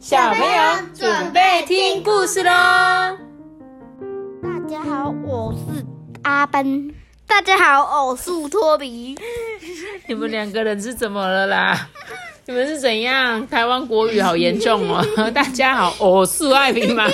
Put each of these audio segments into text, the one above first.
小朋友准备听故事喽！大家好，我是阿奔。大家好，我是托比。你们两个人是怎么了啦？你们是怎样？台湾国语好严重哦！大家好，我是艾比嘛。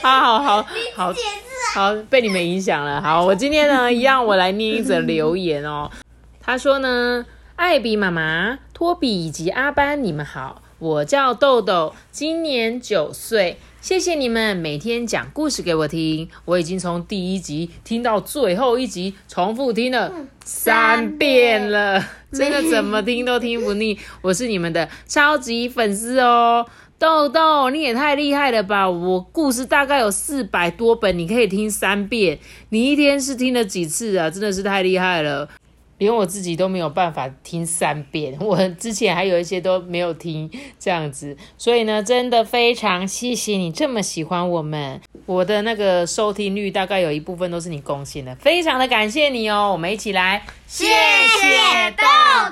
好好好好好，被你们影响了。好，我今天呢，一样我来念一则留言哦。他说呢，艾比妈妈、托比以及阿班，你们好，我叫豆豆，今年九岁。谢谢你们每天讲故事给我听，我已经从第一集听到最后一集，重复听了三遍了，真的怎么听都听不腻。我是你们的超级粉丝哦，豆豆你也太厉害了吧！我故事大概有四百多本，你可以听三遍，你一天是听了几次啊？真的是太厉害了。连我自己都没有办法听三遍，我之前还有一些都没有听这样子，所以呢，真的非常谢谢你这么喜欢我们，我的那个收听率大概有一部分都是你贡献的，非常的感谢你哦，我们一起来，谢谢豆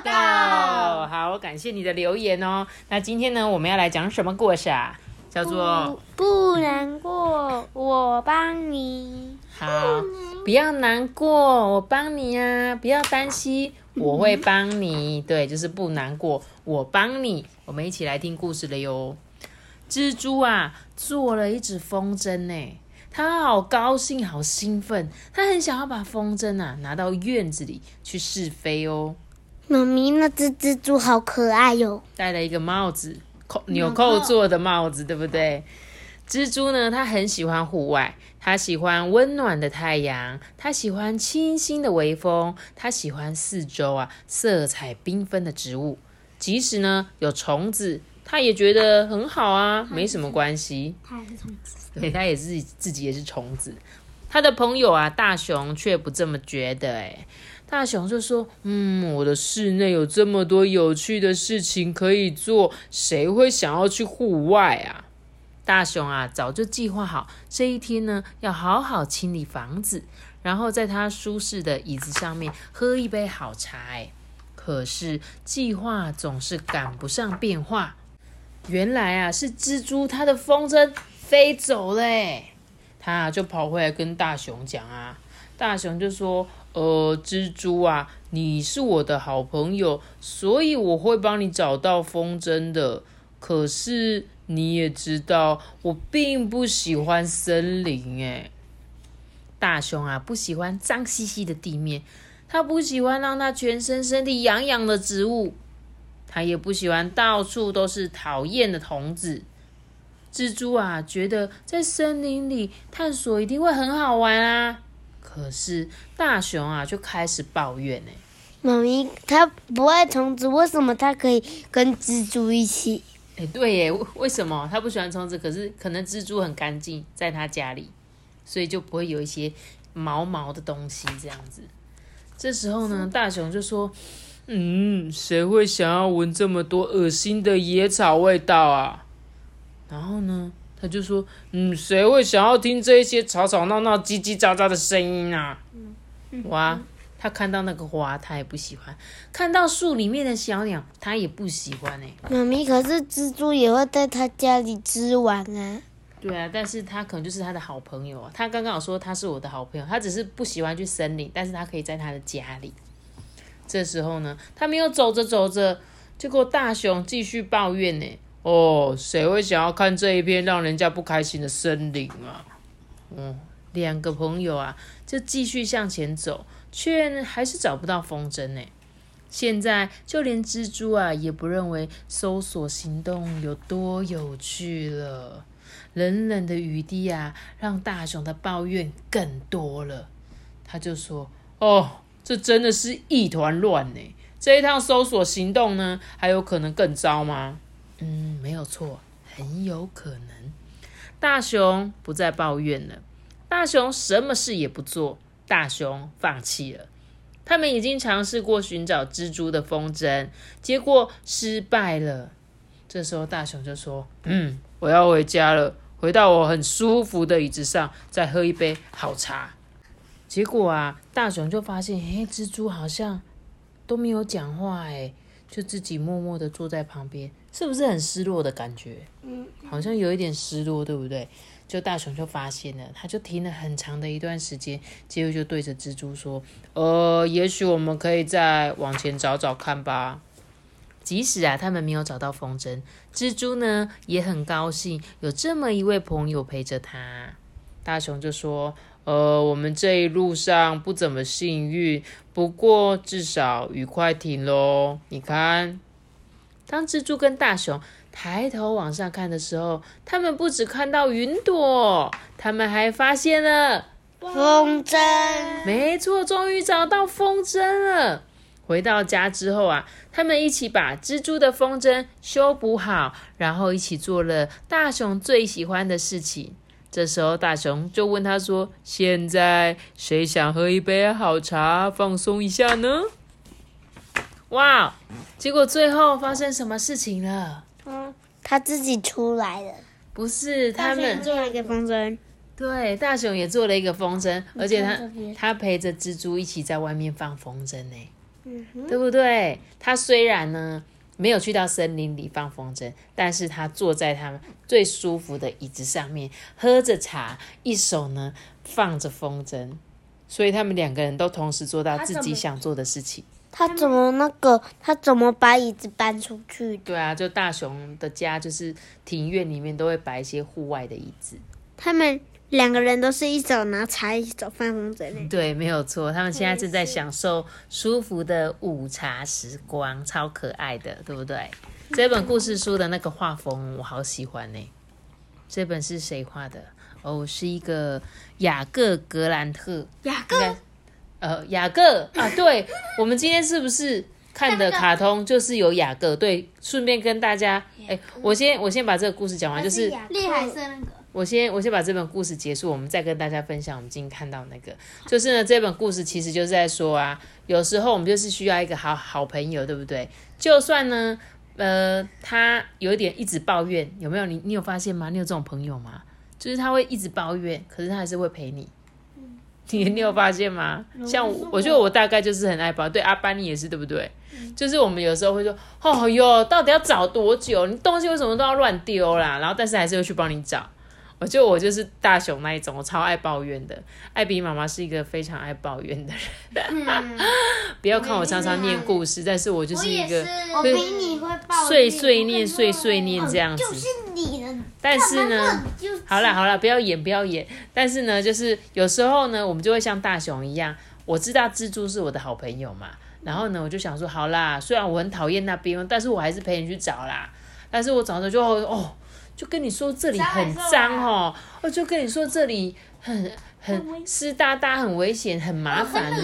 豆，好，感谢你的留言哦，那今天呢，我们要来讲什么故事啊？叫做不难过，我帮你。好，不要难过，我帮你啊！不要担心，我会帮你。对，就是不难过，我帮你。我们一起来听故事了哟。蜘蛛啊，做了一只风筝呢，它好高兴，好兴奋，它很想要把风筝啊拿到院子里去试飞哦。妈咪，那只蜘蛛好可爱哟，戴了一个帽子。扣纽扣做的帽子，对不对？蜘蛛呢？它很喜欢户外，它喜欢温暖的太阳，它喜欢清新的微风，它喜欢四周啊色彩缤纷的植物。即使呢有虫子，它也觉得很好啊，没什么关系。它也是虫子，对，它也是自己也是虫子。他的朋友啊，大熊却不这么觉得。哎，大熊就说：“嗯，我的室内有这么多有趣的事情可以做，谁会想要去户外啊？”大熊啊，早就计划好这一天呢，要好好清理房子，然后在他舒适的椅子上面喝一杯好茶。可是计划总是赶不上变化。原来啊，是蜘蛛它的风筝飞走了。他就跑回来跟大熊讲啊，大熊就说：“呃，蜘蛛啊，你是我的好朋友，所以我会帮你找到风筝的。可是你也知道，我并不喜欢森林。诶。大熊啊，不喜欢脏兮兮的地面，他不喜欢让他全身身体痒痒的植物，他也不喜欢到处都是讨厌的虫子。”蜘蛛啊，觉得在森林里探索一定会很好玩啊。可是大熊啊，就开始抱怨呢。妈咪，它不爱虫子，为什么它可以跟蜘蛛一起？哎，对耶，为什么它不喜欢虫子？可是可能蜘蛛很干净，在它家里，所以就不会有一些毛毛的东西这样子。这时候呢，大熊就说：“嗯，谁会想要闻这么多恶心的野草味道啊？”然后呢，他就说：“嗯，谁会想要听这些吵吵闹闹、叽叽喳喳的声音啊？”哇，他看到那个花，他也不喜欢；看到树里面的小鸟，他也不喜欢哎。妈咪，可是蜘蛛也会在他家里织网啊。对啊，但是他可能就是他的好朋友啊。他刚刚有说他是我的好朋友，他只是不喜欢去森林，但是他可以在他的家里。这时候呢，他没有走着走着，结果大熊继续抱怨呢。哦，谁会想要看这一片让人家不开心的森林啊？嗯，两个朋友啊，就继续向前走，却还是找不到风筝呢。现在就连蜘蛛啊，也不认为搜索行动有多有趣了。冷冷的雨滴啊，让大熊的抱怨更多了。他就说：“哦，这真的是一团乱呢。这一趟搜索行动呢，还有可能更糟吗？”嗯，没有错，很有可能。大熊不再抱怨了，大熊什么事也不做，大熊放弃了。他们已经尝试过寻找蜘蛛的风筝，结果失败了。这时候大熊就说：“嗯，我要回家了，回到我很舒服的椅子上，再喝一杯好茶。”结果啊，大熊就发现，哎，蜘蛛好像都没有讲话，哎。就自己默默的坐在旁边，是不是很失落的感觉？嗯，好像有一点失落，对不对？就大雄就发现了，他就停了很长的一段时间，结果就对着蜘蛛说：“呃，也许我们可以再往前找找看吧。”即使啊，他们没有找到风筝，蜘蛛呢也很高兴有这么一位朋友陪着他。大雄就说：“呃，我们这一路上不怎么幸运，不过至少雨快停喽。你看，当蜘蛛跟大熊抬头往上看的时候，他们不只看到云朵，他们还发现了风筝，没错，终于找到风筝了。回到家之后啊，他们一起把蜘蛛的风筝修补好，然后一起做了大熊最喜欢的事情。这时候，大熊就问他说：“现在谁想喝一杯好茶，放松一下呢？”哇！结果最后发生什么事情了？嗯，他自己出来了。不是他们做了一个风筝，对大熊也做了一个风筝，而且他他陪着蜘蛛一起在外面放风筝呢。嗯哼，对不对？他虽然呢没有去到森林里放风筝，但是他坐在他们最舒服的椅子上面，喝着茶，一手呢放着风筝，所以他们两个人都同时做到自己想做的事情。他怎么那个？他怎么把椅子搬出去的？对啊，就大熊的家就是庭院里面都会摆一些户外的椅子。他们两个人都是一手拿茶，一手放风筝呢。对，没有错，他们现在正在享受舒服的午茶时光，超可爱的，对不对？这本故事书的那个画风我好喜欢呢。这本是谁画的？哦，是一个雅各格兰特。雅应该呃，雅各啊，对，我们今天是不是看的卡通就是有雅各？对，顺便跟大家，哎，我先我先把这个故事讲完，就是厉害色那个。我先我先把这本故事结束，我们再跟大家分享我们今天看到那个，就是呢，这本故事其实就是在说啊，有时候我们就是需要一个好好朋友，对不对？就算呢，呃，他有一点一直抱怨，有没有？你你有发现吗？你有这种朋友吗？就是他会一直抱怨，可是他还是会陪你。你你有发现吗？像我，我觉得我大概就是很爱抱，对阿班你也是，对不对？就是我们有时候会说，哦哟，到底要找多久？你东西为什么都要乱丢啦？然后但是还是会去帮你找。我觉得我就是大熊那一种，我超爱抱怨的。艾比妈妈是一个非常爱抱怨的人，不要看我常常念故事，但是我就是一个碎碎念、碎碎念这样子。但是呢，好啦好啦，不要演不要演。但是呢，就是有时候呢，我们就会像大熊一样，我知道蜘蛛是我的好朋友嘛，然后呢，我就想说，好啦，虽然我很讨厌那边，但是我还是陪你去找啦。但是我找着就哦，就跟你说这里很脏哦，我就跟你说这里很很湿哒哒，很危险，很麻烦呢、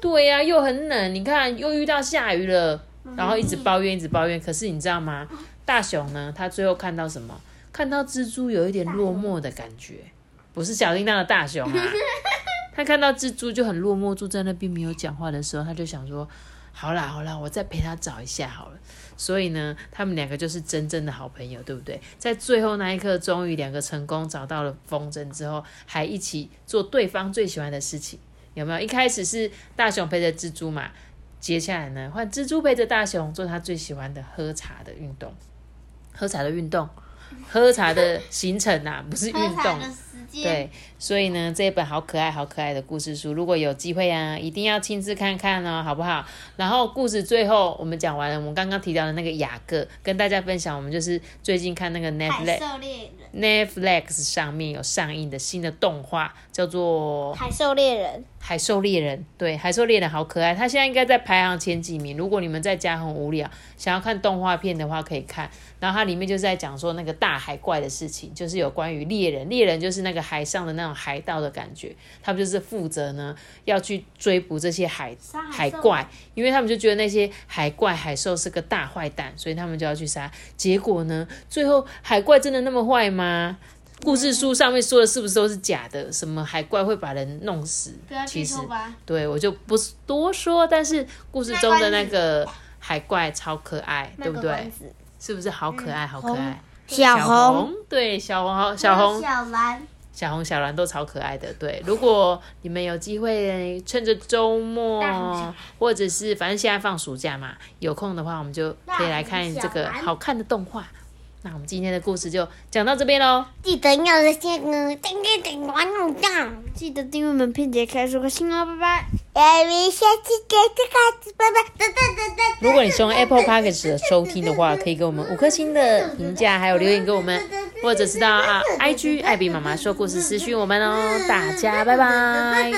对呀、又很冷，你看又遇到下雨了，然后一直抱怨，一直抱怨。可是你知道吗？大熊呢，他最后看到什么？看到蜘蛛有一点落寞的感觉，不是小叮当的大熊啊。他看到蜘蛛就很落寞，坐在那边没有讲话的时候，他就想说：好啦好啦，我再陪他找一下好了。所以呢，他们两个就是真正的好朋友，对不对？在最后那一刻，终于两个成功找到了风筝之后，还一起做对方最喜欢的事情，有没有？一开始是大熊陪着蜘蛛嘛，接下来呢，换蜘蛛陪着大熊做他最喜欢的喝茶的运动，喝彩的运动，喝茶的行程呐、不是运动。对，所以呢，这一本好可爱、好可爱的故事书，如果有机会啊，一定要亲自看看哦，好不好？然后故事最后我们讲完了，我们刚刚提到的那个雅各，跟大家分享，我们就是最近看那个 Netflix，Netflix 上面有上映的新的动画，叫做海兽猎人，海兽猎人，对，海兽猎人好可爱，它现在应该在排行前几名。如果你们在家很无聊，想要看动画片的话，可以看。然后它里面就是在讲说那个大海怪的事情，就是有关于猎人，猎人就是那个海上的那种海盗的感觉，他们就是负责呢要去追捕这些海海怪，因为他们就觉得那些海怪海兽是个大坏蛋，所以他们就要去杀。结果呢，最后海怪真的那么坏吗？故事书上面说的是不是都是假的？什么海怪会把人弄死？其实。对我就不多说，但是故事中的那个海怪超可爱，对不对？是不是好可爱，好可爱？小红、对小红，小红，小蓝、小红、小蓝都超可爱的。对，如果你们有机会趁着周末，或者是反正现在放暑假嘛，有空的话，我们就可以来看这个好看的动画。那我们今天的故事就讲到这边喽。记得要先订阅、点关注、赞，记得订阅我们片姐开说个心哦，拜拜。如果你是用 Apple Podcast 收听的话，可以给我们五颗星的评价，还有留言给我们，或者是到啊 IG 艾比妈妈说故事私讯我们哦。大家拜拜。